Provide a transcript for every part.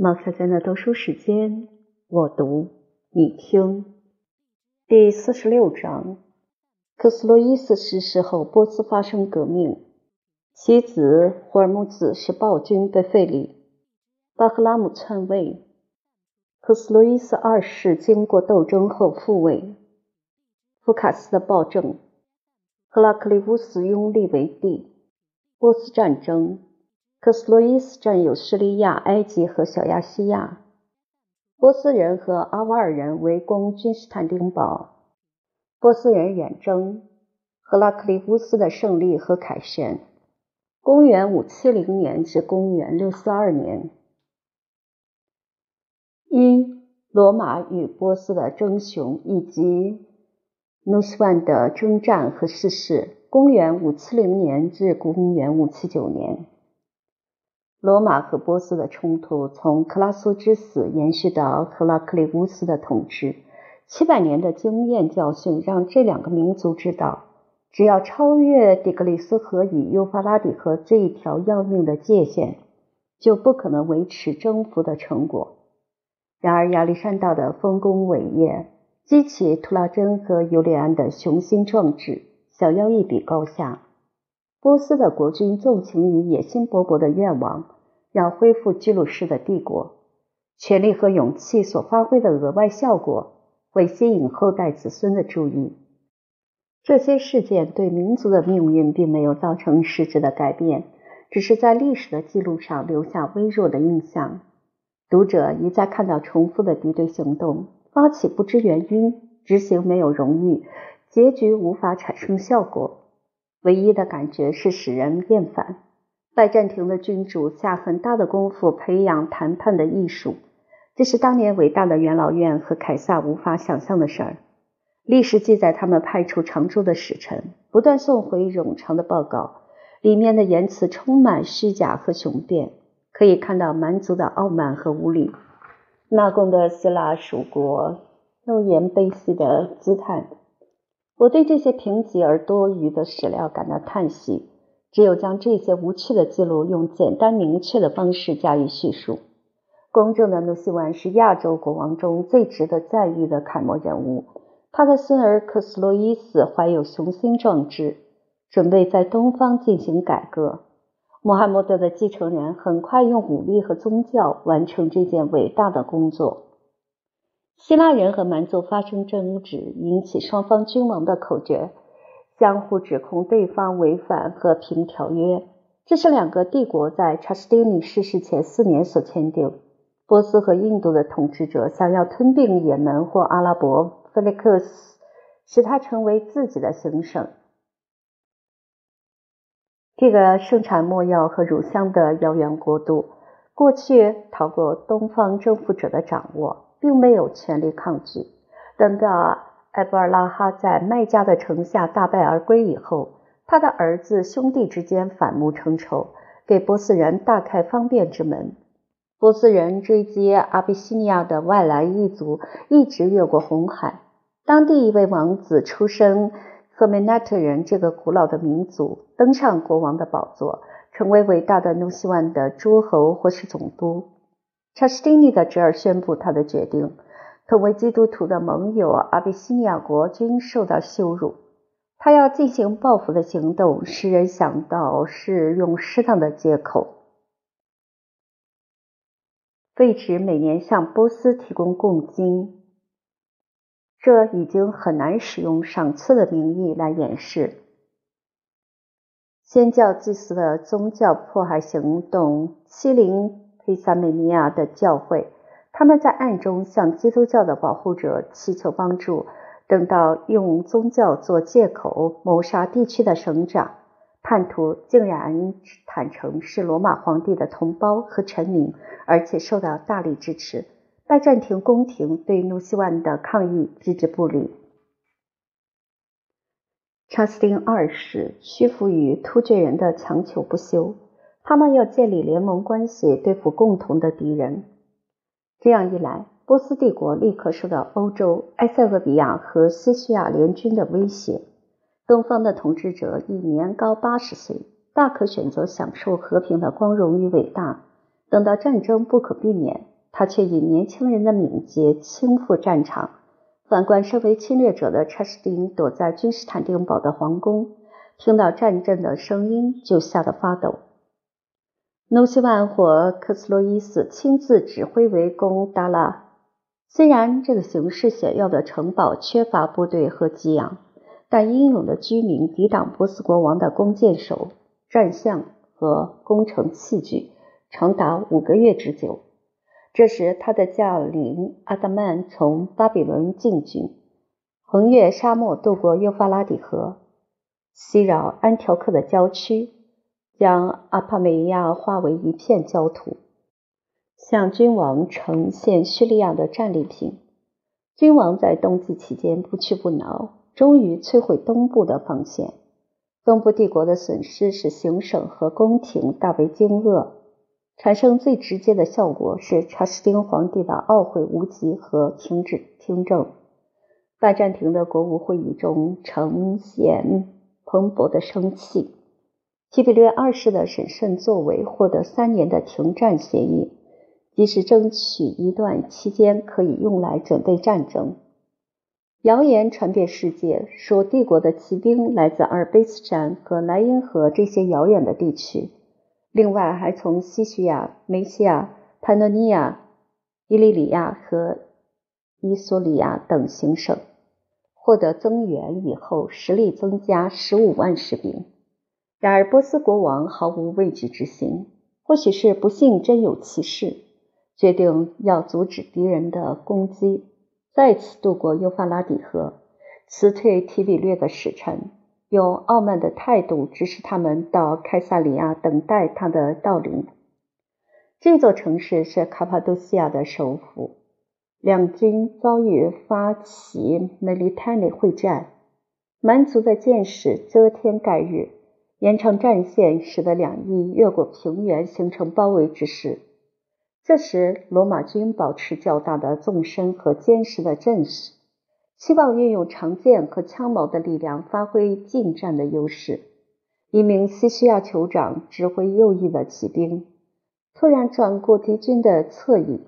马赛在那读书时间，我读你听。第四十六章：克斯洛伊斯逝世后，波斯发生革命，其子霍尔木兹是暴君被废立，巴赫拉姆篡位。克斯洛伊斯二世经过斗争后复位，福卡斯的暴政，赫拉克利乌斯拥立为帝。波斯战争。克斯洛伊斯占有叙利亚、埃及和小亚细亚。波斯人和阿瓦尔人围攻君士坦丁堡。波斯人远征。赫拉克利乌斯的胜利和凯旋。公元五七零年至公元六四二年。一、罗马与波斯的争雄以及努斯万的征战和逝世。公元五七零年至公元五七九年。罗马和波斯的冲突从克拉苏之死延续到赫拉克利乌斯的统治。七百年的经验教训让这两个民族知道，只要超越底格里斯河与幼发拉底河这一条要命的界限，就不可能维持征服的成果。然而，亚历山大的丰功伟业激起图拉真和尤利安的雄心壮志，想要一比高下。波斯的国君纵情于野心勃勃的愿望，要恢复居鲁士的帝国。权力和勇气所发挥的额外效果，会吸引后代子孙的注意。这些事件对民族的命运并没有造成实质的改变，只是在历史的记录上留下微弱的印象。读者一再看到重复的敌对行动，发起不知原因，执行没有荣誉，结局无法产生效果。唯一的感觉是使人厌烦。拜占庭的君主下很大的功夫培养谈判的艺术，这是当年伟大的元老院和凯撒无法想象的事儿。历史记载，他们派出常驻的使臣，不断送回冗长的报告，里面的言辞充满虚假和雄辩，可以看到蛮族的傲慢和无礼。纳贡的希腊属国诺言悲喜的姿态。我对这些贫瘠而多余的史料感到叹息。只有将这些无趣的记录用简单明确的方式加以叙述。公正的努西万是亚洲国王中最值得赞誉的楷模人物。他的孙儿克斯洛伊斯怀有雄心壮志，准备在东方进行改革。穆罕默德的继承人很快用武力和宗教完成这件伟大的工作。希腊人和蛮族发生争执，引起双方君王的口角，相互指控对方违反和平条约。这是两个帝国在查士丁尼逝世前四年所签订。波斯和印度的统治者想要吞并也门或阿拉伯，菲利克斯使它成为自己的行省。这个盛产墨药和乳香的遥远国度，过去逃过东方征服者的掌握。并没有权力抗拒。等到埃布尔拉哈在麦加的城下大败而归以后，他的儿子兄弟之间反目成仇，给波斯人大开方便之门。波斯人追击阿比西尼亚的外来异族，一直越过红海。当地一位王子出身赫梅奈特人，这个古老的民族登上国王的宝座，成为伟大的努西万的诸侯或是总督。查士丁尼的侄儿宣布他的决定：同为基督徒的盟友阿比西尼亚国均受到羞辱。他要进行报复的行动，使人想到是用适当的借口，废止每年向波斯提供贡金。这已经很难使用赏赐的名义来掩饰先教祭司的宗教迫害行动，欺凌。伊萨美尼亚的教会，他们在暗中向基督教的保护者祈求帮助，等到用宗教做借口谋杀地区的省长，叛徒竟然坦诚是罗马皇帝的同胞和臣民，而且受到大力支持。拜占庭宫廷对努西万的抗议置之不理。查斯丁二世屈服于突厥人的强求不休。他们要建立联盟关系，对付共同的敌人。这样一来，波斯帝国立刻受到欧洲、埃塞俄比亚和西西亚联军的威胁。东方的统治者已年高八十岁，大可选择享受和平的光荣与伟大。等到战争不可避免，他却以年轻人的敏捷轻赴战场。反观身为侵略者的查士丁，躲在君士坦丁堡的皇宫，听到战阵的声音就吓得发抖。努西万或克斯洛伊斯亲自指挥围攻达拉。虽然这个形势险要的城堡缺乏部队和给养，但英勇的居民抵挡波斯国王的弓箭手、战象和工程器具，长达五个月之久。这时，他的将领阿达曼从巴比伦进军，横越沙漠，渡过幼发拉底河，袭扰安条克的郊区，将阿帕梅亚化为一片焦土，向君王呈现叙利亚的战利品。君王在冬季期间不屈不挠，终于摧毁东部的防线。东部帝国的损失使行省和宫廷大为惊愕。产生最直接的效果是查士丁皇帝的懊悔无极和停止听政。拜占庭的国务会议中呈现蓬勃的生气。提比略二世的审慎作为获得三年的停战协议，即是争取一段期间可以用来准备战争。谣言传遍世界，说帝国的骑兵来自阿尔卑斯山和莱茵河这些遥远的地区。另外，还从西叙亚、梅西亚、潘诺尼亚、伊利里亚和伊索里亚等行省获得增援以后，实力增加十五万士兵。然而，波斯国王毫无畏惧之心，或许是不幸真有其事，决定要阻止敌人的攻击，再次渡过幼发拉底河，辞退提比略的使臣。用傲慢的态度指使他们到凯撒利亚等待他的到临。这座城市是卡帕多西亚的首府。两军遭遇发起梅利泰尼会战，蛮族的箭矢遮天盖日，延长战线，使得两翼越过平原，形成包围之势。这时，罗马军保持较大的纵深和坚实的阵势。希望运用长剑和枪矛的力量发挥近战的优势。一名西西亚酋长指挥右翼的骑兵，突然转过敌军的侧翼，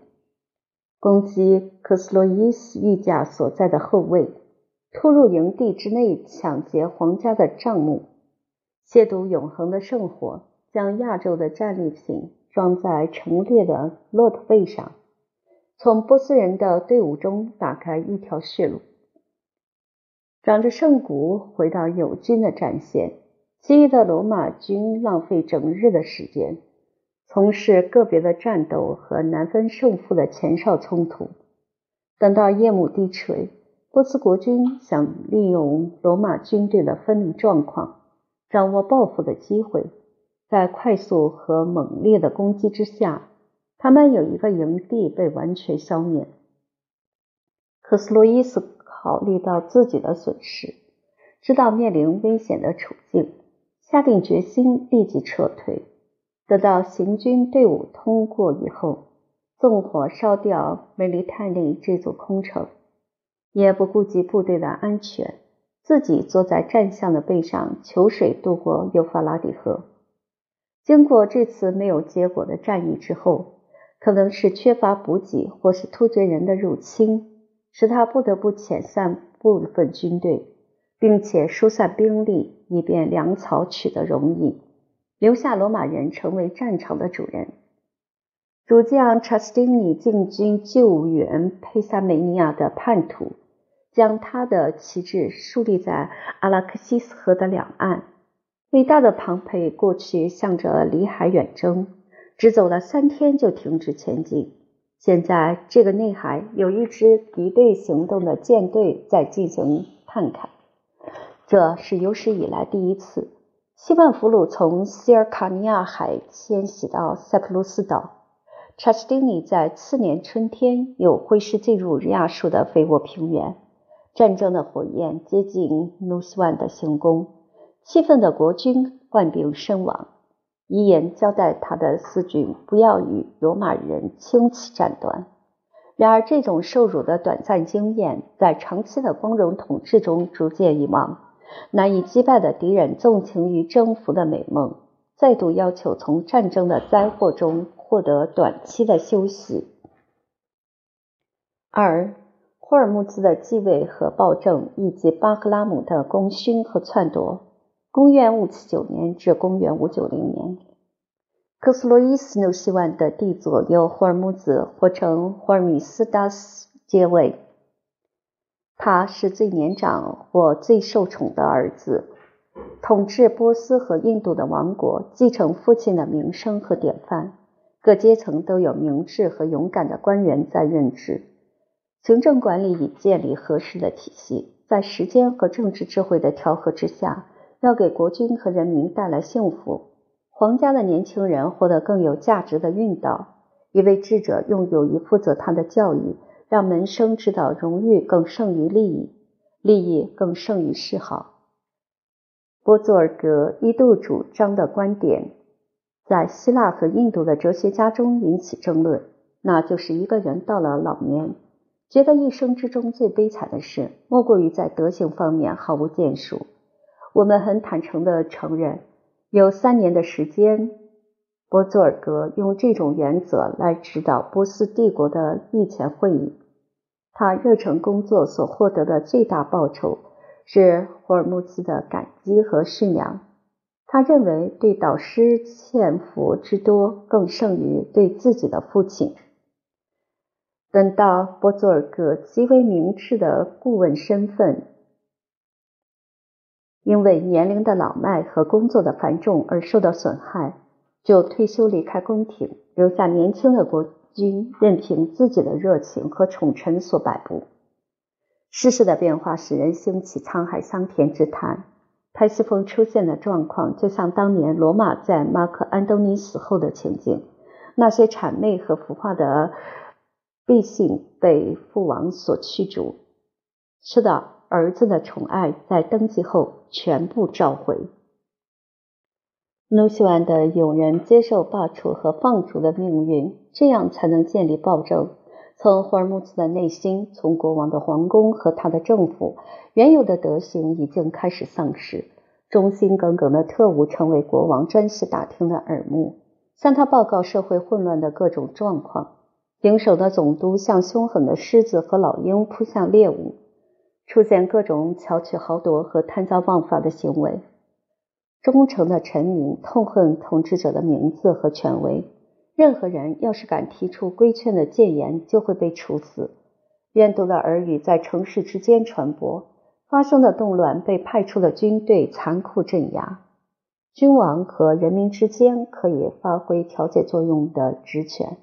攻击科斯洛伊斯御驾所在的后卫，突入营地之内，抢劫皇家的帐幕，亵渎永恒的圣火，将亚洲的战利品装在陈列的骆驼背上，从波斯人的队伍中打开一条血路。长着圣骨回到友军的战线，其余的罗马军浪费整日的时间，从事个别的战斗和难分胜负的前哨冲突。等到夜幕低垂，波斯国军想利用罗马军队的分离状况，掌握报复的机会。在快速和猛烈的攻击之下，他们有一个营地被完全消灭。克斯洛伊斯。考虑到自己的损失，知道面临危险的处境，下定决心立即撤退。等到行军队伍通过以后，纵火烧掉梅利泰利这座空城，也不顾及部队的安全，自己坐在战象的背上求水渡过幼发拉底河。经过这次没有结果的战役之后，可能是缺乏补给，或是突厥人的入侵。使他不得不遣散部分军队，并且疏散兵力，以便粮草取得容易，留下罗马人成为战场的主人。主将查斯丁尼进军救援佩萨梅尼亚的叛徒，将他的旗帜树立在阿拉克西斯河的两岸。伟大的庞培过去向着里海远征，只走了三天就停止前进。现在，这个内海有一支敌对行动的舰队在进行探勘，这是有史以来第一次。西万俘虏从西尔卡尼亚海迁徙到塞浦路斯岛。查士丁尼在次年春天又挥师进入日亚述的肥沃平原。战争的火焰接近努斯万的行宫，气愤的国君患病身亡。遗言交代他的四军不要与罗马人轻启战端。然而，这种受辱的短暂经验，在长期的光荣统治中逐渐遗忘。难以击败的敌人纵情于征服的美梦，再度要求从战争的灾祸中获得短期的休息。二、霍尔木兹的继位和暴政，以及巴赫拉姆的功勋和篡夺。公元579年至公元590年，克斯洛伊斯努西万的帝佐由霍尔木兹或称霍尔米斯达斯接位。他是最年长或最受宠的儿子，统治波斯和印度的王国，继承父亲的名声和典范。各阶层都有明智和勇敢的官员在任职，行政管理已建立合适的体系，在时间和政治智慧的调和之下。要给国君和人民带来幸福。皇家的年轻人获得更有价值的运道。一位智者用友谊负责他的教育，让门生知道荣誉更胜于利益，利益更胜于嗜好。波佐尔格一度主张的观点，在希腊和印度的哲学家中引起争论，那就是一个人到了老年，觉得一生之中最悲惨的事，莫过于在德行方面毫无建树。我们很坦诚地承认，有三年的时间，波佐尔格用这种原则来指导波斯帝国的御前会议。他热忱工作所获得的最大报酬是霍尔木兹的感激和驯养。他认为对导师欠福之多，更胜于对自己的父亲。等到波佐尔格极为明智的顾问身份。因为年龄的老迈和工作的繁重而受到损害，就退休离开宫廷，留下年轻的国君任凭自己的热情和宠臣所摆布。世事的变化使人兴起沧海桑田之叹。泰西风出现的状况，就像当年罗马在马克安东尼死后的情景：那些谄媚和腐化的毕姓被父王所驱逐。是的。儿子的宠爱在登基后全部召回。努西万的友人接受罢黜和放逐的命运，这样才能建立暴政。从霍尔木兹的内心，从国王的皇宫和他的政府，原有的德行已经开始丧失。忠心耿耿的特务成为国王专事打听的耳目，向他报告社会混乱的各种状况。营守的总督像凶狠的狮子和老鹰扑向猎物。出现各种巧取豪夺和贪赃枉法的行为，忠诚的臣民痛恨统治者的名字和权威。任何人要是敢提出规劝的谏言，就会被处死。怨毒的耳语在城市之间传播，发生的动乱被派出的军队残酷镇压。君王和人民之间可以发挥调解作用的职权，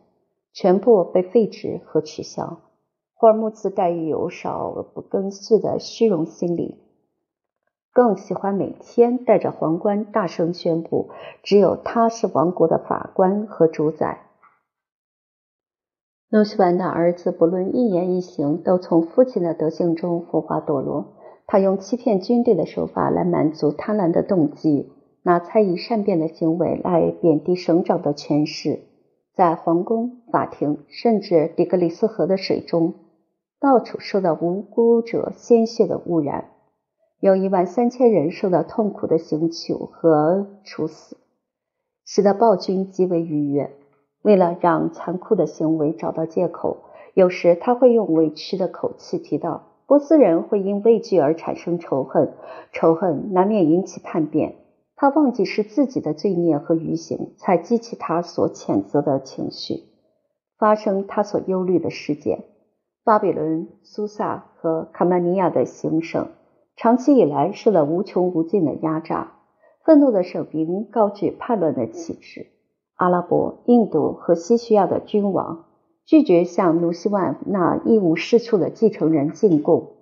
全部被废止和取消。霍尔木兹带有少不更事的虚荣心理，更喜欢每天戴着皇冠大声宣布，只有他是王国的法官和主宰。诺西万的儿子不论一言一行，都从父亲的德行中腐化堕落。他用欺骗军队的手法来满足贪婪的动机，拿猜疑善变的行为来贬低省长的权势，在皇宫、法庭，甚至底格里斯河的水中。到处受到无辜者鲜血的污染，有一万三千人受到痛苦的刑求和处死，使得暴君极为愉悦。为了让残酷的行为找到借口，有时他会用委屈的口气提到：波斯人会因畏惧而产生仇恨，仇恨难免引起叛变。他忘记是自己的罪孽和愚行才激起他所谴责的情绪，发生他所忧虑的事件。巴比伦、苏萨和卡曼尼亚的行省长期以来受了无穷无尽的压榨，愤怒的省民高举叛乱的旗帜。阿拉伯、印度和西西亚的君王拒绝向努西万那一无是处的继承人进贡。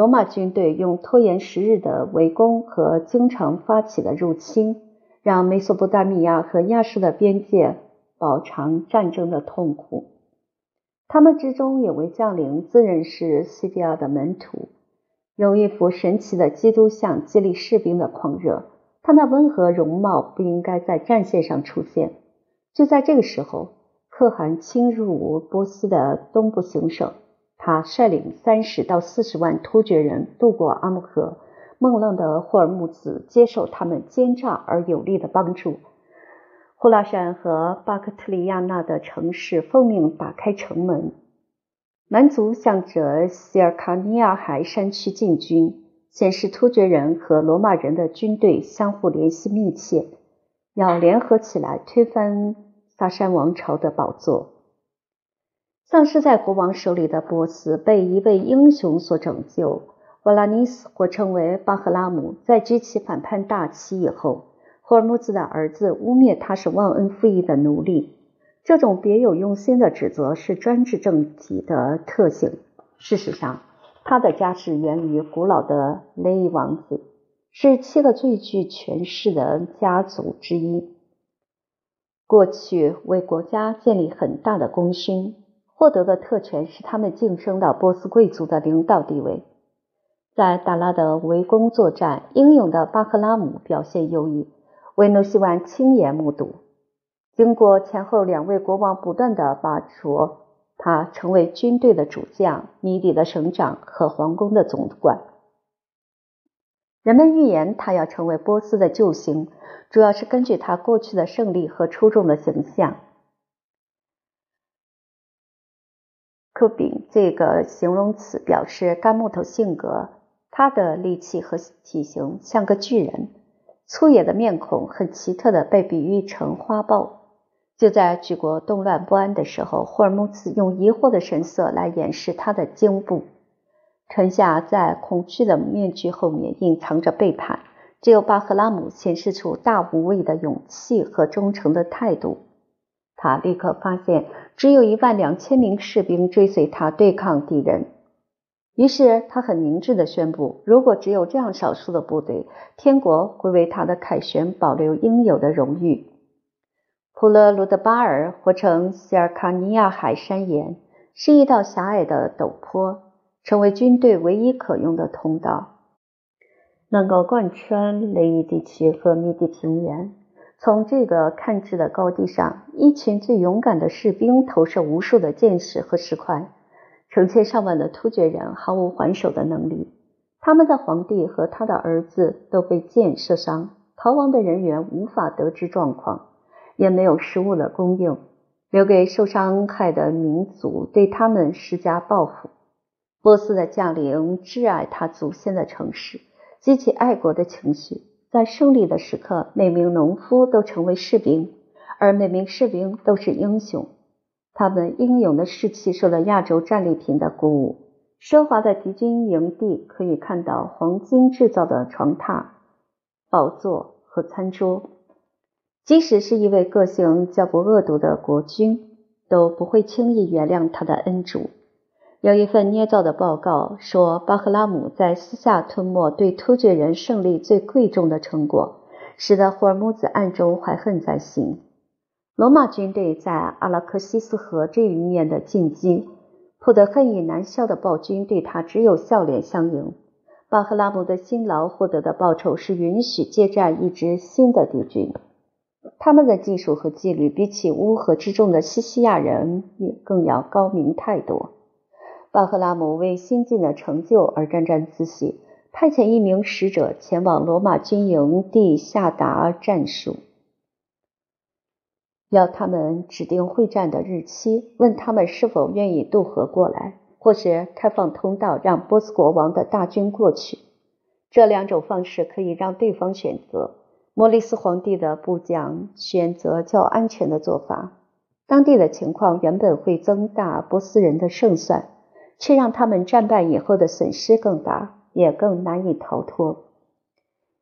罗马军队用拖延时日的围攻和经常发起的入侵，让美索不达米亚和亚述的边界饱尝战争的痛苦。他们之中有位将领自认是西比亚的门徒，有一幅神奇的基督像激励士兵的狂热。他那温和容貌不应该在战线上出现。就在这个时候，可汗侵入波斯的东部行省，他率领三十到四十万突厥人渡过阿木河。孟浪的霍尔木兹接受他们奸诈而有力的帮助。呼拉山和巴克特里亚纳的城市奉命打开城门，蛮族向着西尔卡尼亚海山区进军，显示突厥人和罗马人的军队相互联系密切，要联合起来推翻萨珊王朝的宝座。丧失在国王手里的波斯被一位英雄所拯救。瓦拉尼斯或称为巴赫拉姆，在举起反叛大旗以后，霍尔木兹的儿子污蔑他是忘恩负义的奴隶。这种别有用心的指责是专制政体的特性。事实上，他的家世源于古老的雷伊王子，是七个最具权势的家族之一。过去为国家建立很大的功勋。获得的特权使他们晋升到波斯贵族的领导地位。在达拉德围攻作战，英勇的巴赫拉姆表现优异，为努西万亲眼目睹。经过前后两位国王不断的拔擢，他成为军队的主将、米底的省长和皇宫的总管。人们预言他要成为波斯的救星，主要是根据他过去的胜利和出众的形象。克炳这个形容词表示干木头性格，他的力气和体型像个巨人，粗野的面孔很奇特的被比喻成花豹。就在举国动乱不安的时候，霍尔木兹用疑惑的神色来掩饰他的惊怖。臣下在恐惧的面具后面隐藏着背叛，只有巴赫拉姆显示出大无畏的勇气和忠诚的态度。他立刻发现，只有一万两千名士兵追随他对抗敌人。于是，他很明智地宣布：如果只有这样少数的部队，天国会为他的凯旋保留应有的荣誉。普勒鲁德巴尔或称西尔卡尼亚海山岩，是一道狭隘的陡坡，成为军队唯一可用的通道，能够贯穿雷伊地区和密地平原。从这个看至的高地上，一群最勇敢的士兵投射无数的箭矢和石块，成千上万的突厥人毫无还手的能力。他们的皇帝和他的儿子都被箭射伤，逃亡的人员无法得知状况，也没有食物的供应，留给受伤害的民族对他们施加报复。波斯的将领挚爱他祖先的城市，激起爱国的情绪。在胜利的时刻，每名农夫都成为士兵，而每名士兵都是英雄。他们英勇的士气受到亚洲战利品的鼓舞。奢华的敌军营地可以看到黄金制造的床榻、宝座和餐桌。即使是一位个性较不恶毒的国君，都不会轻易原谅他的恩主。有一份捏造的报告说，巴赫拉姆在私下吞没对突厥人胜利最贵重的成果，使得霍尔木兹暗中怀恨在心。罗马军队在阿拉克西斯河这一面的进击，迫得恨意难消的暴君对他只有笑脸相迎。巴赫拉姆的辛劳获得的报酬是允许接战一支新的敌军，他们的技术和纪律比起乌合之众的西西亚人也更要高明太多。巴赫拉姆为新近的成就而沾沾自喜，派遣一名使者前往罗马军营地下达战术，要他们指定会战的日期，问他们是否愿意渡河过来，或是开放通道让波斯国王的大军过去。这两种方式可以让对方选择。莫里斯皇帝的部将选择较安全的做法。当地的情况原本会增大波斯人的胜算。却让他们战败以后的损失更大，也更难以逃脱。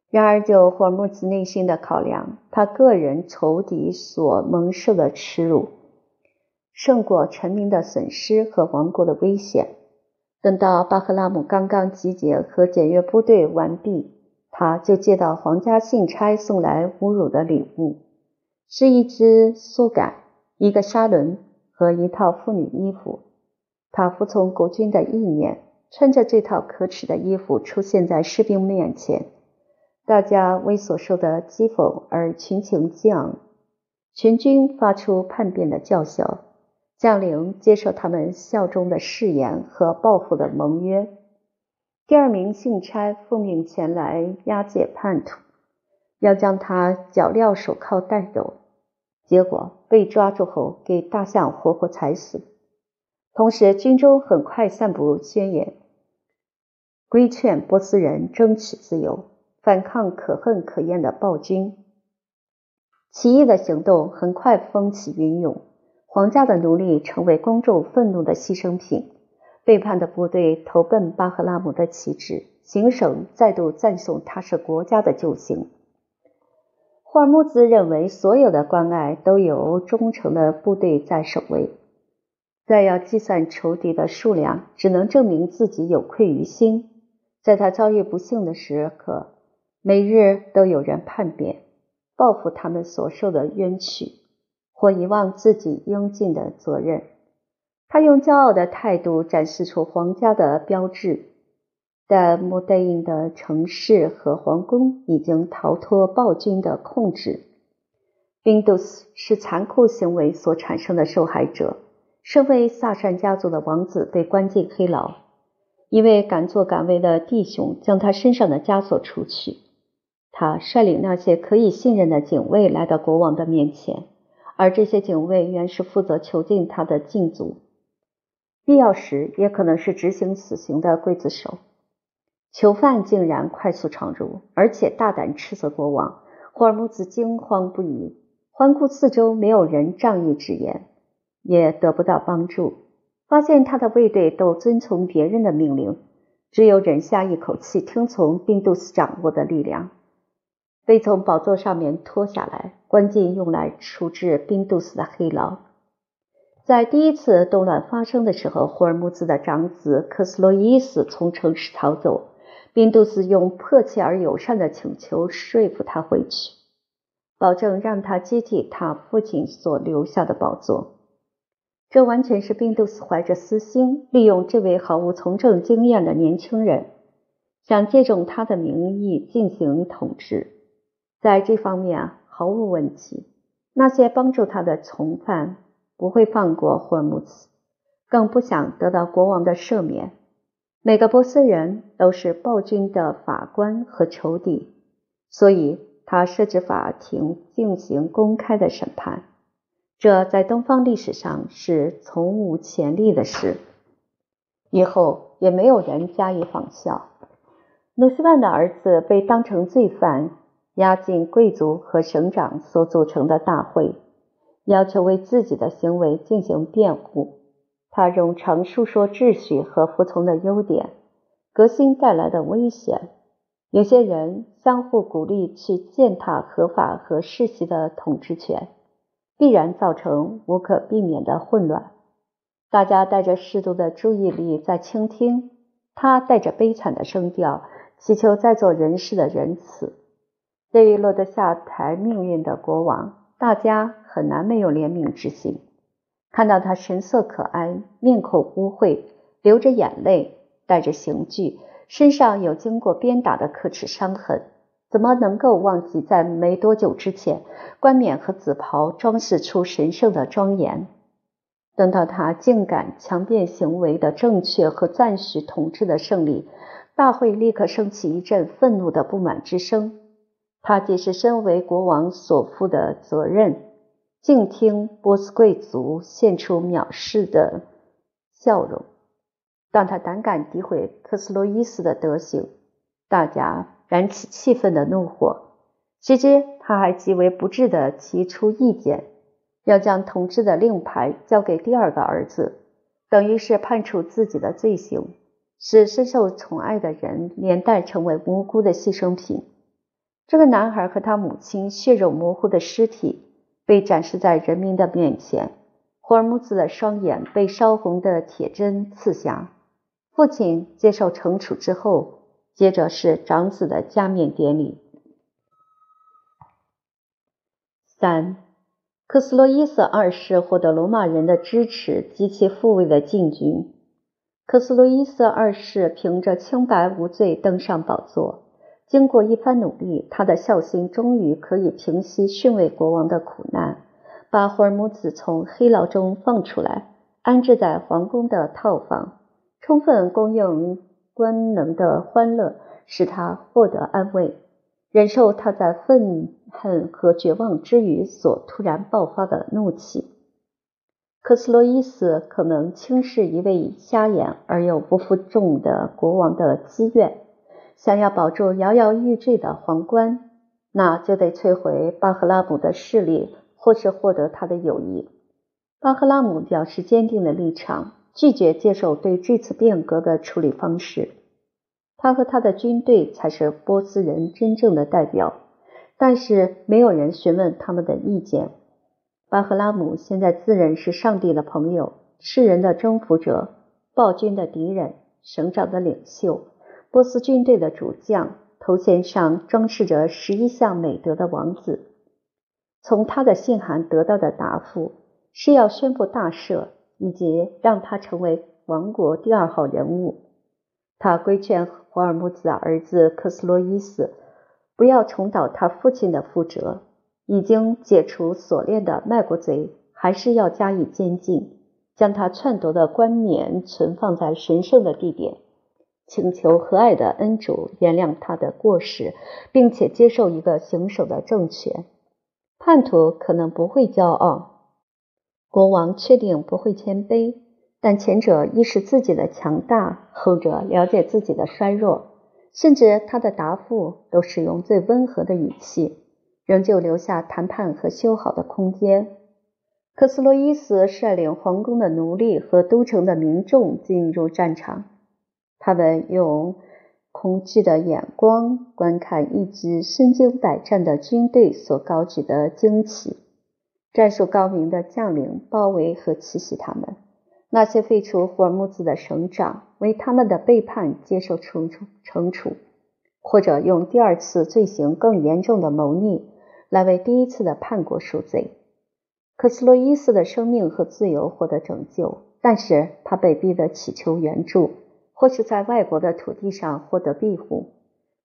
然而，就霍尔木兹内心的考量，他个人仇敌所蒙受的耻辱，胜过臣民的损失和王国的危险。等到巴赫拉姆刚刚集结和检阅部队完毕，他就接到皇家信差送来侮辱的礼物，是一只苏杆、一个沙轮和一套妇女衣服。他服从国君的意念，穿着这套可耻的衣服出现在士兵面前，大家为所受的讥讽而群情激昂，全军发出叛变的叫嚣，将领接受他们效忠的誓言和报复的盟约。第二名信差奉命前来押解叛徒，要将他脚镣手铐带走，结果被抓住后给大象活活踩死。同时，军中很快散布宣言，规劝波斯人争取自由，反抗可恨可厌的暴君。起义的行动很快风起云涌，皇家的奴隶成为公众愤怒的牺牲品。背叛的部队投奔巴赫拉姆的旗帜，行省再度赞颂他是国家的救星。霍尔木兹认为，所有的关爱都由忠诚的部队在守卫。再要计算仇敌的数量，只能证明自己有愧于心。在他遭遇不幸的时刻，每日都有人叛变。报复他们所受的冤屈，或遗忘自己应尽的责任。他用骄傲的态度展示出皇家的标志，但穆代因的城市和皇宫已经逃脱暴君的控制。宾杜斯是残酷行为所产生的受害者。身为萨珊家族的王子被关进黑牢，一位敢作敢为的弟兄将他身上的枷锁除去。他率领那些可以信任的警卫来到国王的面前，而这些警卫原是负责囚禁他的禁足，必要时也可能是执行死刑的刽子手。囚犯竟然快速闯入，而且大胆斥责国王。霍尔木兹惊慌不已，环顾四周，没有人仗义直言，也得不到帮助。发现他的卫队都遵从别人的命令，只有忍下一口气，听从宾杜斯掌握的力量。被从宝座上面拖下来，关进用来处置宾杜斯的黑牢。在第一次动乱发生的时候，霍尔木兹的长子克斯洛伊斯从城市逃走，宾杜斯用迫切而友善的请求说服他回去，保证让他接替他父亲所留下的宝座。这完全是宾杜斯怀着私心，利用这位毫无从政经验的年轻人，想借重他的名义进行统治。在这方面毫无问题。那些帮助他的从犯不会放过霍尔木兹，更不想得到国王的赦免。每个波斯人都是暴君的法官和仇敌，所以他设置法庭进行公开的审判。这在东方历史上是从无前例的事，以后也没有人加以仿效。努斯万的儿子被当成罪犯。押进贵族和省长所组成的大会，要求为自己的行为进行辩护。他冗长述说秩序和服从的优点，革新带来的危险。有些人相互鼓励去践踏合法和世袭的统治权，必然造成无可避免的混乱。大家带着适度的注意力在倾听，他带着悲惨的声调祈求在座人士的仁慈。对于落得下台命运的国王，大家很难没有怜悯之心。看到他神色可哀，面孔污秽，流着眼泪，带着刑具，身上有经过鞭打的可耻伤痕，怎么能够忘记在没多久之前，冠冕和紫袍装饰出神圣的庄严？等到他竟敢强辩行为的正确和赞许统治的胜利，大会立刻升起一阵愤怒的不满之声。他既是身为国王所负的责任，静听波斯贵族现出藐视的笑容。当他胆敢诋毁克斯洛伊斯的德行，大家燃起气愤的怒火。谁知他还极为不智地提出意见，要将统治的令牌交给第二个儿子，等于是判处自己的罪行，使深受宠爱的人连带成为无辜的牺牲品。这个男孩和他母亲血肉模糊的尸体被展示在人民的面前，霍尔木兹的双眼被烧红的铁针刺瞎。父亲接受惩处之后，接着是长子的加冕典礼。三，克斯洛伊斯二世获得罗马人的支持及其复位的进军。克斯洛伊斯二世凭着清白无罪登上宝座。经过一番努力，他的孝心终于可以平息逊位国王的苦难，把霍尔木兹从黑牢中放出来，安置在皇宫的套房，充分供应官能的欢乐，使他获得安慰，忍受他在愤恨和绝望之余所突然爆发的怒气。克斯洛伊斯可能轻视一位瞎眼而又不负众的国王的积怨，想要保住摇摇欲坠的皇冠，那就得摧毁巴赫拉姆的势力，或是获得他的友谊。巴赫拉姆表示坚定的立场，拒绝接受对这次变革的处理方式。他和他的军队才是波斯人真正的代表，但是没有人询问他们的意见。巴赫拉姆现在自认是上帝的朋友，世人的征服者，暴君的敌人，省长的领袖，波斯军队的主将，头衔上装饰着十一项美德的王子。从他的信函得到的答复是要宣布大赦，以及让他成为王国第二号人物。他规劝霍尔木兹的儿子克斯洛伊斯不要重蹈他父亲的覆辙。已经解除锁链的卖国贼还是要加以监禁，将他篡夺的冠冕存放在神圣的地点，请求和蔼的恩主原谅他的过失，并且接受一个行首的政权。叛徒可能不会骄傲，国王确定不会谦卑，但前者意识自己的强大，后者了解自己的衰弱，甚至他的答复都使用最温和的语气。仍旧留下谈判和修好的空间。克斯洛伊斯率领皇宫的奴隶和都城的民众进入战场，他们用恐惧的眼光观看一支身经百战的军队所高举的旌旗。战术高明的将领包围和奇袭他们。那些废除霍尔木兹的省长为他们的背叛接受惩处，惩处，或者用第二次罪行更严重的谋逆。来为第一次的叛国赎罪。克斯洛伊斯的生命和自由获得拯救，但是他被逼得祈求援助，或是在外国的土地上获得庇护。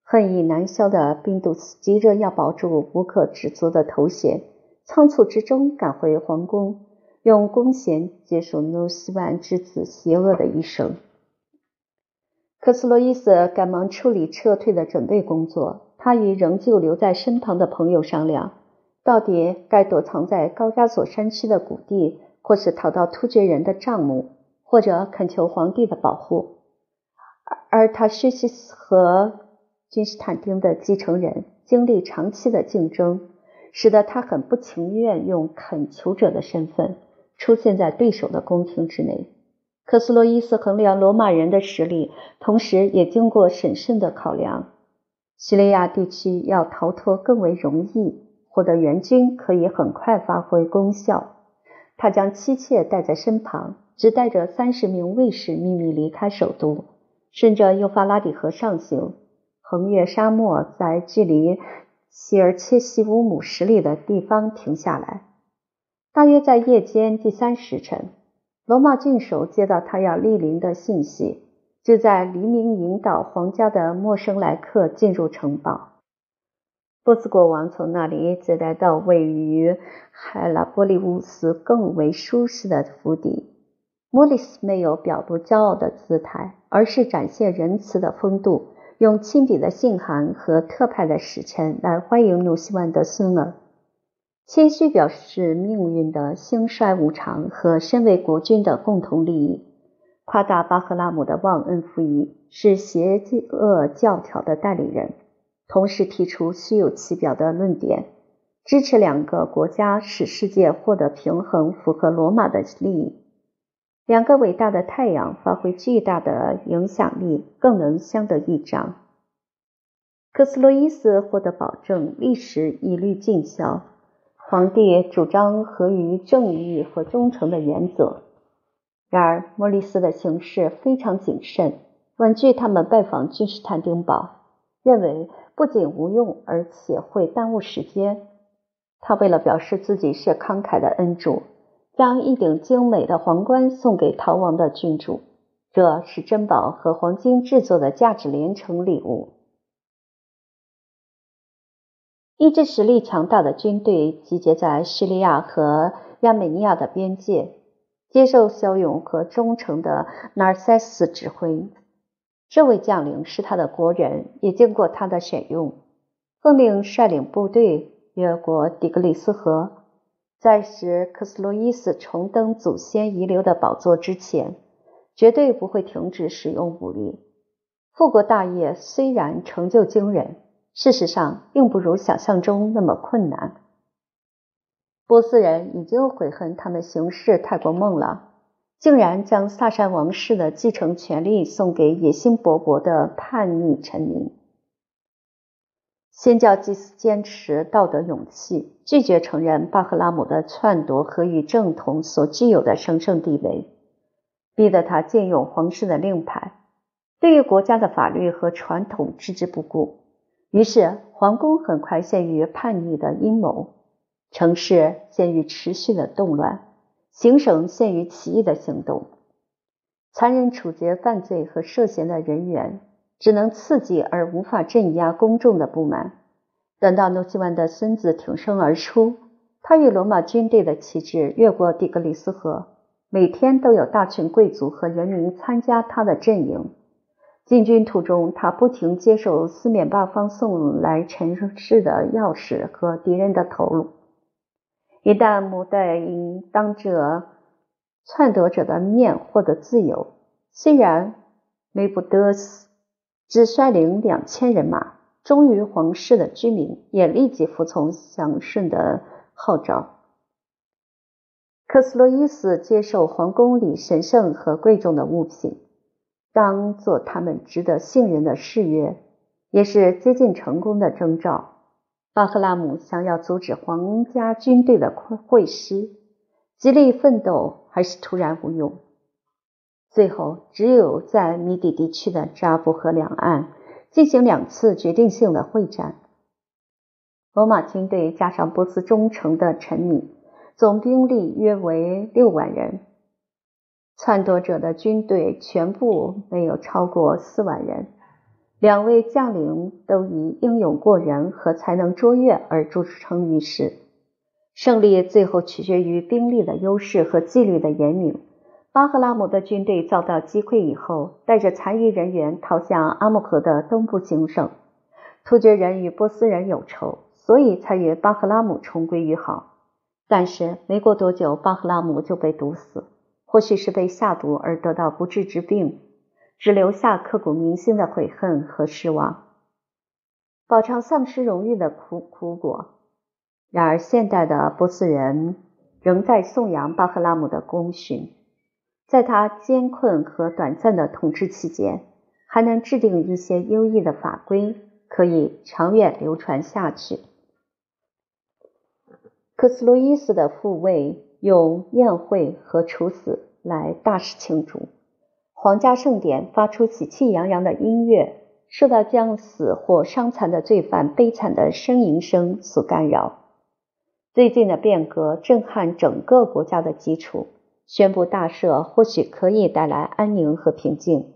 恨意难消的宾杜斯急着要保住无可指责的头衔，仓促之中赶回皇宫，用弓弦结束努斯万之子邪恶的一生。克斯洛伊斯赶忙处理撤退的准备工作。他与仍旧留在身旁的朋友商量，到底该躲藏在高加索山区的谷地，或是逃到突厥人的帐幕，或者恳求皇帝的保护。而他薛西斯和君士坦丁的继承人经历长期的竞争，使得他很不情愿用恳求者的身份出现在对手的宫廷之内。克斯洛伊斯衡量罗马人的实力，同时也经过审慎的考量。叙利亚地区要逃脱更为容易，获得援军可以很快发挥功效。他将妻妾带在身旁，只带着三十名卫士秘密离开首都，顺着幼发拉底河上行，横越沙漠，在距离希尔切西乌姆十里的地方停下来。大约在夜间第三时辰，罗马郡守接到他要莅临的信息。就在黎明，引导皇家的陌生来客进入城堡。波斯国王从那里接待到位于海拉波利乌斯更为舒适的府邸。莫里斯没有表露骄傲的姿态，而是展现仁慈的风度，用亲笔的信函和特派的使臣来欢迎努西万的孙儿。谦虚表示命运的兴衰无常和身为国君的共同利益。夸大巴赫拉姆的忘恩负义，是邪恶教条的代理人，同时提出虚有其表的论点，支持两个国家使世界获得平衡，符合罗马的利益。两个伟大的太阳发挥巨大的影响力，更能相得益彰。克斯洛伊斯获得保证，历史一律尽孝。皇帝主张合于正义和忠诚的原则。然而，莫里斯的行事非常谨慎，婉拒他们拜访君士坦丁堡，认为不仅无用，而且会耽误时间。他为了表示自己是慷慨的恩主，将一顶精美的皇冠送给逃亡的君主，这是珍宝和黄金制作的价值连城礼物。一支实力强大的军队集结在叙利亚和亚美尼亚的边界。接受骁勇和忠诚的纳尔塞斯指挥，这位将领是他的国人，也经过他的选用。奉令率领部队越过底格里斯河，在使克斯洛伊斯重登祖先遗留的宝座之前，绝对不会停止使用武力。复国大业虽然成就惊人，事实上并不如想象中那么困难。波斯人已经悔恨他们行事太过猛了，竟然将萨珊王室的继承权利送给野心勃勃的叛逆臣民。先教祭司坚持道德勇气，拒绝承认巴赫拉姆的篡夺和与正统所具有的神圣地位，逼得他借用皇室的令牌，对于国家的法律和传统置之不顾。于是，皇宫很快陷于叛逆的阴谋。城市陷于持续的动乱，行省陷于起义的行动，残忍处决犯罪和涉嫌的人员，只能刺激而无法镇压公众的不满。等到诺西万的孙子挺身而出，他与罗马军队的旗帜越过底格里斯河，每天都有大群贵族和人民参加他的阵营。进军途中，他不停接受四面八方送来城市的钥匙和敌人的头颅。一旦穆代因当着篡夺者的面获得自由，虽然梅布德斯只率领两千人马，忠于皇室的居民也立即服从祥顺的号召。克斯洛伊斯接受皇宫里神圣和贵重的物品，当做他们值得信任的誓约，也是接近成功的征兆。巴赫拉姆想要阻止皇家军队的会师，极力奋斗还是徒然无用。最后，只有在米底地区的扎布河两岸进行两次决定性的会战。罗马军队加上波斯忠诚的臣民，总兵力约为六万人。篡夺者的军队全部没有超过四万人。两位将领都以英勇过人和才能卓越而著称于世。胜利最后取决于兵力的优势和纪律的严明。巴赫拉姆的军队遭到击溃以后，带着残余人员逃向阿木河的东部行省。突厥人与波斯人有仇，所以才与巴赫拉姆重归于好。但是没过多久，巴赫拉姆就被毒死，或许是被下毒而得到不治之病。只留下刻骨铭心的悔恨和失望，饱尝丧失荣誉的苦苦果。然而，现代的波斯人仍在颂扬巴赫拉姆的功勋，在他艰困和短暂的统治期间，还能制定一些优异的法规，可以长远流传下去。克斯洛伊斯的复位用宴会和处死来大肆庆祝。皇家盛典发出喜气洋洋的音乐，受到将死或伤残的罪犯悲惨的呻吟声所干扰。最近的变革震撼整个国家的基础，宣布大赦或许可以带来安宁和平静。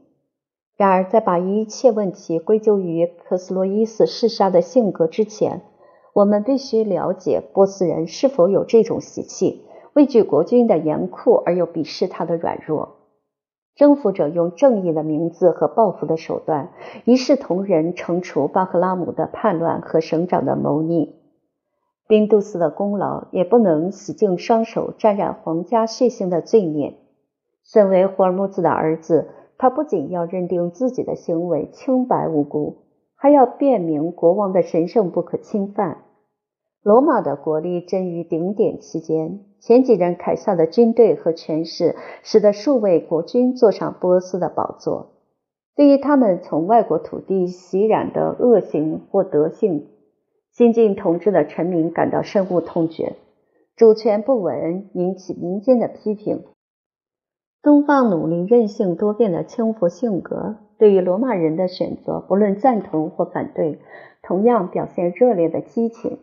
然而，在把一切问题归咎于克斯洛伊斯嗜杀的性格之前，我们必须了解波斯人是否有这种习气，畏惧国君的严酷而又鄙视他的软弱。征服者用正义的名字和报复的手段，一视同仁惩处巴赫拉姆的叛乱和省长的谋逆。宾杜斯的功劳也不能洗净双手沾染皇家血腥的罪孽。身为霍尔木兹的儿子，他不仅要认定自己的行为清白无辜，还要辨明国王的神圣不可侵犯。罗马的国力臻于顶点期间，前几任凯撒的军队和权势使得数位国君坐上波斯的宝座。对于他们从外国土地袭染的恶行或德性，新晋统治的臣民感到深恶痛绝。主权不稳引起民间的批评。东方努力任性多变的轻浮性格，对于罗马人的选择，不论赞同或反对，同样表现热烈的激情。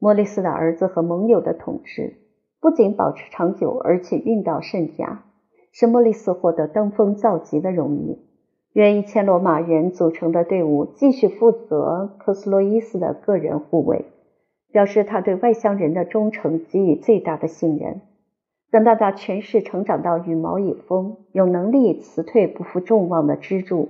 莫里斯的儿子和盟友的统治不仅保持长久，而且运道甚佳，使莫里斯获得登峰造极的荣誉。约一千罗马人组成的队伍继续负责科斯洛伊斯的个人护卫，表示他对外乡人的忠诚给予最大的信任。等到他权势成长到羽毛已丰，有能力辞退不负众望的支柱，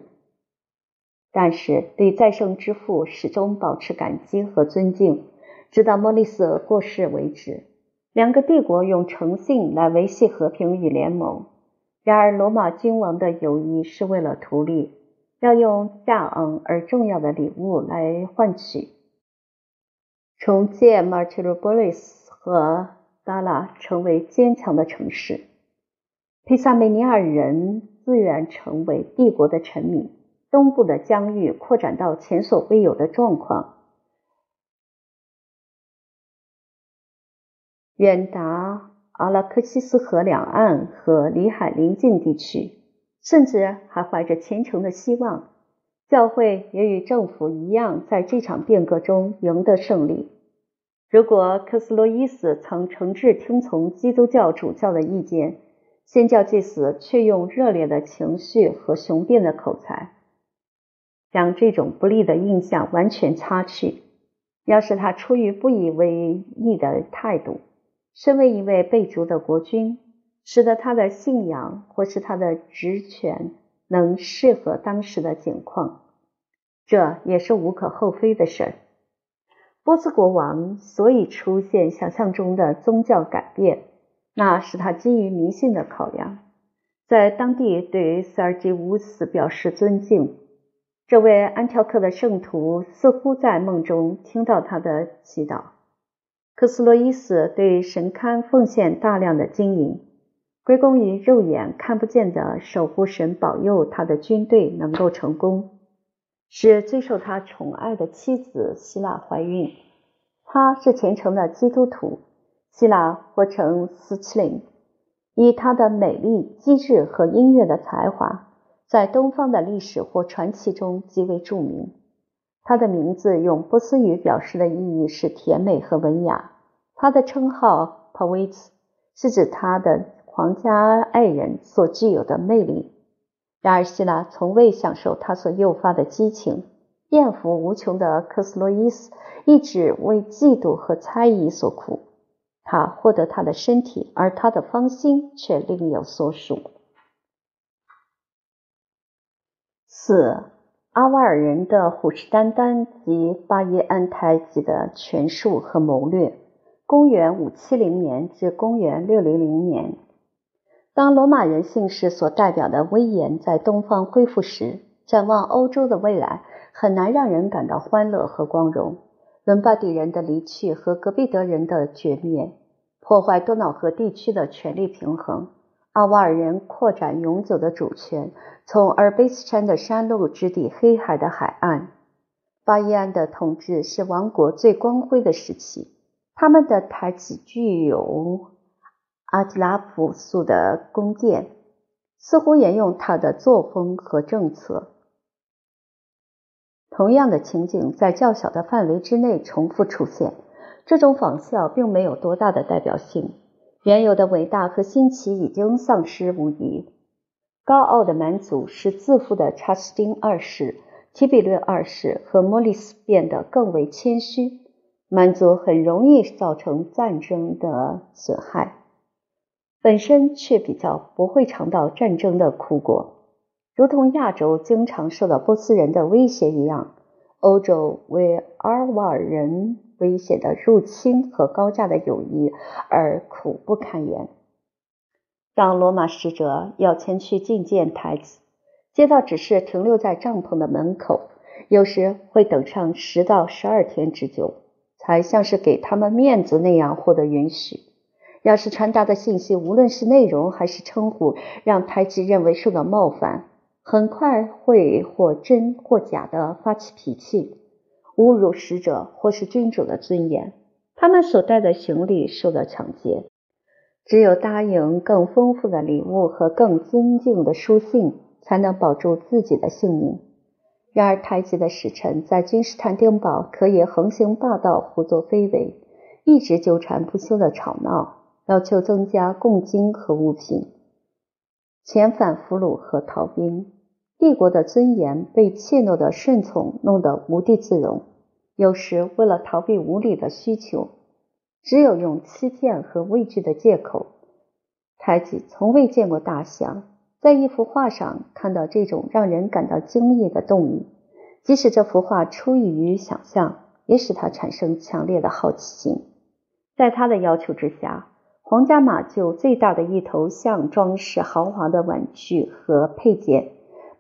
但是对再生之父始终保持感激和尊敬。直到莫里斯过世为止，两个帝国用诚信来维系和平与联盟。然而，罗马君王的友谊是为了图利，要用价昂而重要的礼物来换取。重建马提罗波利斯和达拉成为坚强的城市，佩萨梅尼亚人自愿成为帝国的臣民。东部的疆域扩展到前所未有的状况，远达阿拉克西斯河两岸和里海邻近地区，甚至还怀着虔诚的希望，教会也与政府一样，在这场变革中赢得胜利。如果克斯洛伊斯曾诚挚听从基督教主教的意见，先教祭司却用热烈的情绪和雄辩的口才，将这种不利的印象完全擦去。要是他出于不以为意的态度，身为一位被逐的国君，使得他的信仰或是他的职权能适合当时的境况，这也是无可厚非的事儿。波斯国王所以出现想象中的宗教改变，那是他基于迷信的考量。在当地对于塞尔吉乌斯表示尊敬，这位安条克的圣徒似乎在梦中听到他的祈祷。克斯洛伊斯对神龛奉献大量的金银，归功于肉眼看不见的守护神保佑他的军队能够成功。使最受他宠爱的妻子希腊怀孕。他是虔诚的基督徒。希腊或称斯奇林，以他的美丽、机智和音乐的才华，在东方的历史或传奇中极为著名。他的名字用波斯语表示的意义是甜美和文雅。他的称号 p a v i t 是指他的皇家爱人所具有的魅力。然而，希腊从未享受他所诱发的激情。艳福无穷的克斯洛伊斯一直为嫉妒和猜疑所苦。他获得他的身体，而他的芳心却另有所属。四阿瓦尔人的虎视眈眈及巴耶安台吉的权术和谋略。公元五七零年至公元六零零年。当罗马人姓氏所代表的威严在东方恢复时，展望欧洲的未来很难让人感到欢乐和光荣。伦巴第人的离去和隔壁德人的绝灭，破坏多瑙河地区的权力平衡。阿瓦尔人扩展永久的主权，从阿尔卑斯山的山路直抵黑海的海岸。巴耶安的统治是王国最光辉的时期。他们的台子具有。阿提拉朴素的宫殿似乎沿用他的作风和政策。同样的情景在较小的范围之内重复出现，这种仿效并没有多大的代表性。原有的伟大和新奇已经丧失无疑。高傲的蛮族使自负的查士丁二世、提比略二世和莫里斯变得更为谦虚。蛮族很容易造成战争的损害。本身却比较不会尝到战争的苦果，如同亚洲经常受到波斯人的威胁一样，欧洲为阿尔瓦人威胁的入侵和高价的友谊而苦不堪言。当罗马使者要前去觐见太子，接到指示停留在帐篷的门口，有时会等上十到十二天之久，才像是给他们面子那样获得允许。要是传达的信息，无论是内容还是称呼，让太子认为受到冒犯，很快会或真或假的发起脾气，侮辱使者或是君主的尊严。他们所带的行李受到抢劫，只有答应更丰富的礼物和更尊敬的书信，才能保住自己的性命。然而，太极的使臣在君士坦丁堡可以横行霸道、胡作非为，一直纠缠不休的吵闹。要求增加贡金和物品，遣返俘虏和逃兵。帝国的尊严被怯懦的顺从弄得无地自容。有时为了逃避无理的需求，只有用欺骗和畏惧的借口。太子从未见过大象，在一幅画上看到这种让人感到惊异的动物，即使这幅画出于想象，也使他产生强烈的好奇心。在他的要求之下，皇家马厩最大的一头象装饰豪华的玩具和配件，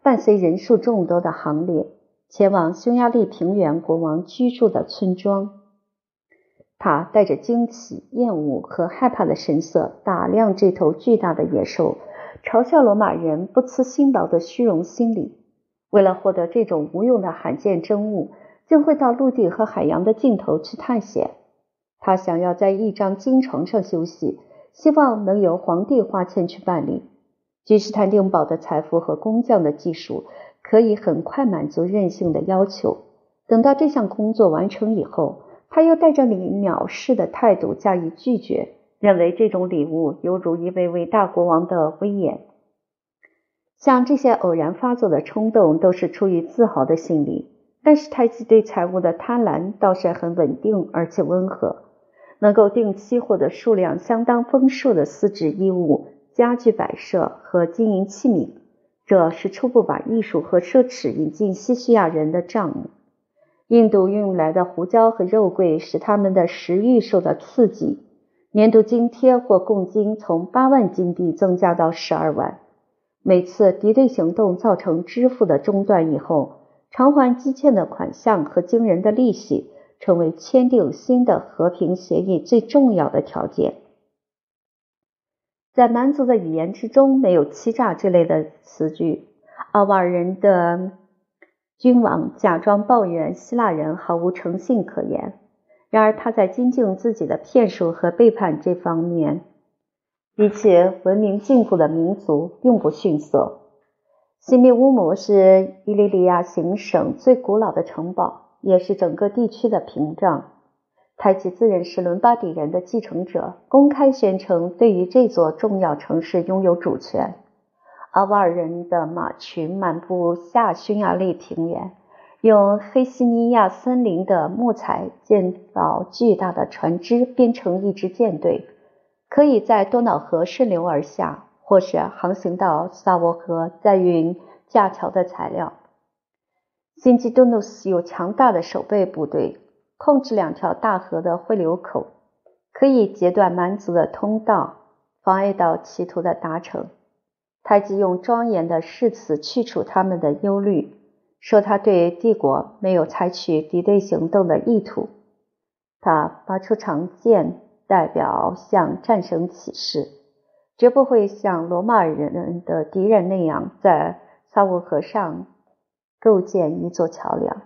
伴随人数众多的行列，前往匈牙利平原国王居住的村庄。他带着惊奇、厌恶和害怕的神色打量这头巨大的野兽，嘲笑罗马人不辞辛劳的虚荣心理。为了获得这种无用的罕见珍物，竟会到陆地和海洋的尽头去探险。他想要在一张金床上休息，希望能由皇帝花钱去办理。君士坦丁堡的财富和工匠的技术可以很快满足任性的要求。等到这项工作完成以后，他又带着藐视的态度加以拒绝，认为这种礼物犹如一位伟大国王的威严。像这些偶然发作的冲动，都是出于自豪的心理。但是太极对财物的贪婪倒是很稳定而且温和，能够定期获得数量相当丰硕的丝质衣物、家具摆设和金银器皿。这是初步把艺术和奢侈引进西西亚人的账目。印度运来的胡椒和肉桂使他们的食欲受到刺激，年度津贴或贡金从八万金币增加到十二万。每次敌对行动造成支付的中断以后，偿还积欠的款项和惊人的利息，成为签订新的和平协议最重要的条件。在蛮族的语言之中，没有欺诈这类的词句。阿瓦尔人的君王假装抱怨希腊人毫无诚信可言，然而他在精进自己的骗术和背叛这方面。比起文明进步的民族，并不逊色。西密乌姆是伊利利亚行省最古老的城堡，也是整个地区的屏障。泰吉自认是伦巴底人的继承者，公开宣称对于这座重要城市拥有主权。阿瓦尔人的马群漫步下匈牙利平原，用黑西尼亚森林的木材建造巨大的船只，编成一支舰队。可以在多瑙河顺流而下，或是航行到萨沃河，载运架桥的材料。辛基多努斯有强大的守备部队，控制两条大河的汇流口，可以截断蛮族的通道，妨碍到企图的达成。太极用庄严的誓词去除他们的忧虑，说他对帝国没有采取敌对行动的意图。他拔出长剑。代表向战神起誓，绝不会像罗马人的敌人那样在萨沃河上构建一座桥梁。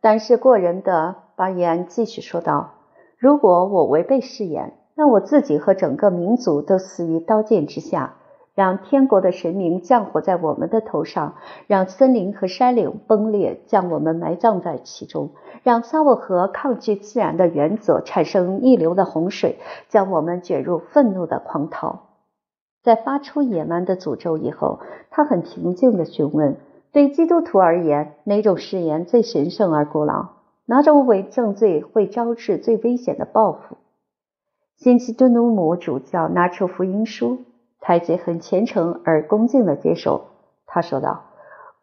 但是过人的巴彦继续说道：“如果我违背誓言，那我自己和整个民族都死于刀剑之下。”让天国的神明降火在我们的头上，让森林和山岭崩裂，将我们埋葬在其中；让萨沃河抗拒自然的原则，产生逆流的洪水，将我们卷入愤怒的狂涛。在发出野蛮的诅咒以后，他很平静地询问：对基督徒而言，哪种誓言最神圣而古老？哪种伪证罪会招致最危险的报复？新奇顿努姆主教拿出福音书。太极很虔诚而恭敬地接受。他说道：“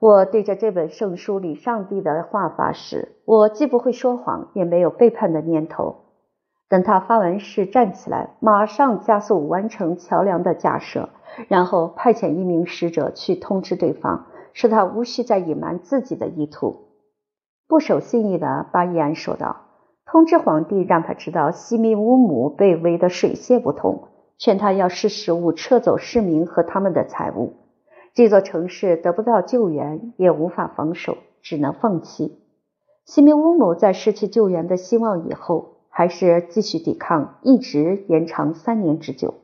我对着这本圣书里上帝的话发誓，我既不会说谎，也没有背叛的念头。”等他发完誓，站起来，马上加速完成桥梁的架设，然后派遣一名使者去通知对方，使他无需再隐瞒自己的意图。不守信义的巴伊安说道：“通知皇帝，让他知道西密乌姆被围得水泄不通。”劝他要识时务撤走市民和他们的财物。这座城市得不到救援，也无法防守，只能放弃。西米乌姆在失去救援的希望以后，还是继续抵抗，一直延长三年之久。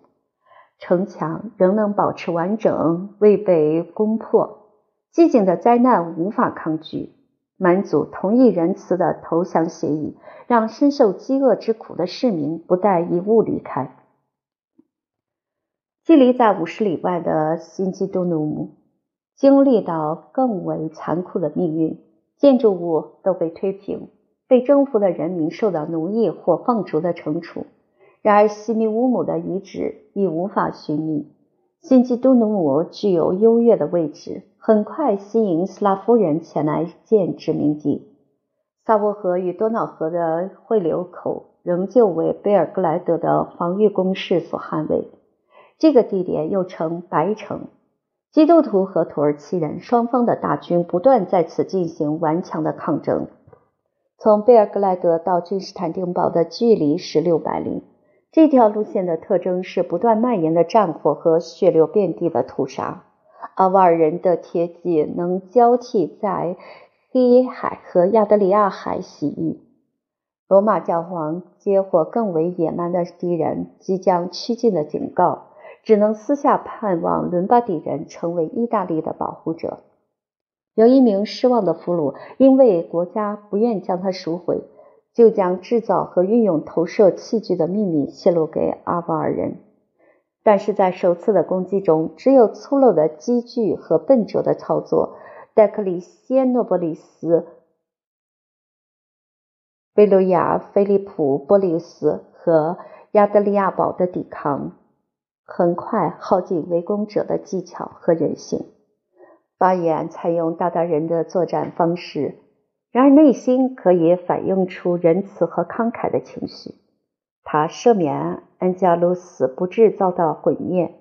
城墙仍能保持完整，未被攻破。寂静的灾难无法抗拒。蛮族同意仁慈的投降协议，让深受饥饿之苦的市民不带一物离开。距离在五十里外的新基督努姆，经历到更为残酷的命运，建筑物都被推平，被征服的人民受到奴役或放逐的惩处。然而，西米乌姆的遗址已无法寻觅。新基督努姆具有优越的位置，很快吸引斯拉夫人前来建殖民地。萨沃河与多瑙河的汇流口仍旧为贝尔格莱德的防御工事所捍卫。这个地点又称白城。基督徒和土耳其人双方的大军不断在此进行顽强的抗争。从贝尔格莱德到君士坦丁堡的距离是六百里。这条路线的特征是不断蔓延的战火和血流遍地的屠杀。阿瓦尔人的铁骑能交替在黑海和亚得里亚海洗浴。罗马教皇接获更为野蛮的敌人即将趋近的警告，只能私下盼望伦巴底人成为意大利的保护者。有一名失望的俘虏，因为国家不愿将他赎回，就将制造和运用投射器具的秘密泄露给阿瓦尔人。但是在首次的攻击中，只有粗陋的机具和笨拙的操作，戴克里西诺波利斯、贝鲁亚、菲利普、波利斯和亚德利亚堡的抵抗，很快耗尽围攻者的技巧和人性。巴耶安采用大达人的作战方式，然而内心可以反映出仁慈和慷慨的情绪。他赦免安加鲁斯不致遭到毁灭，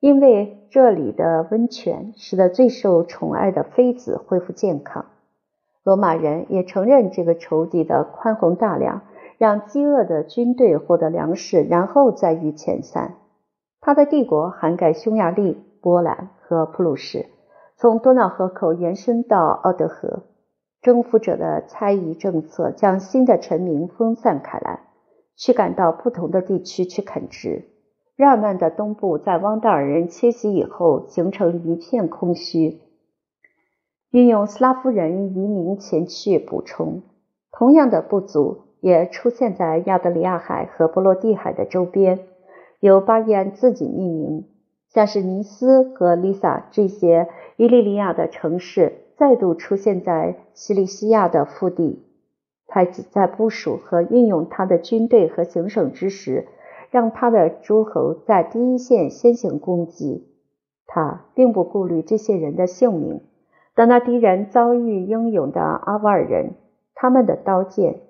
因为这里的温泉使得最受宠爱的妃子恢复健康。罗马人也承认这个仇敌的宽宏大量，让饥饿的军队获得粮食，然后再予遣散。他的帝国涵盖匈牙利、波兰和普鲁士。从多瑙河口延伸到奥德河，征服者的猜疑政策将新的臣民分散开来，驱赶到不同的地区去垦殖。日耳曼的东部在汪达尔人迁徙以后形成一片空虚，运用斯拉夫人移民前去补充。同样的不足也出现在亚得里亚海和波罗的海的周边，由巴彦自己命名。像是尼斯和丽萨这些伊利利亚的城市再度出现在西里西亚的腹地，他在部署和运用他的军队和行省之时，让他的诸侯在第一线先行攻击。他并不顾虑这些人的性命。等到敌人遭遇英勇的阿瓦尔人，他们的刀剑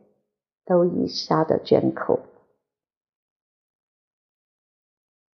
都已杀得卷口。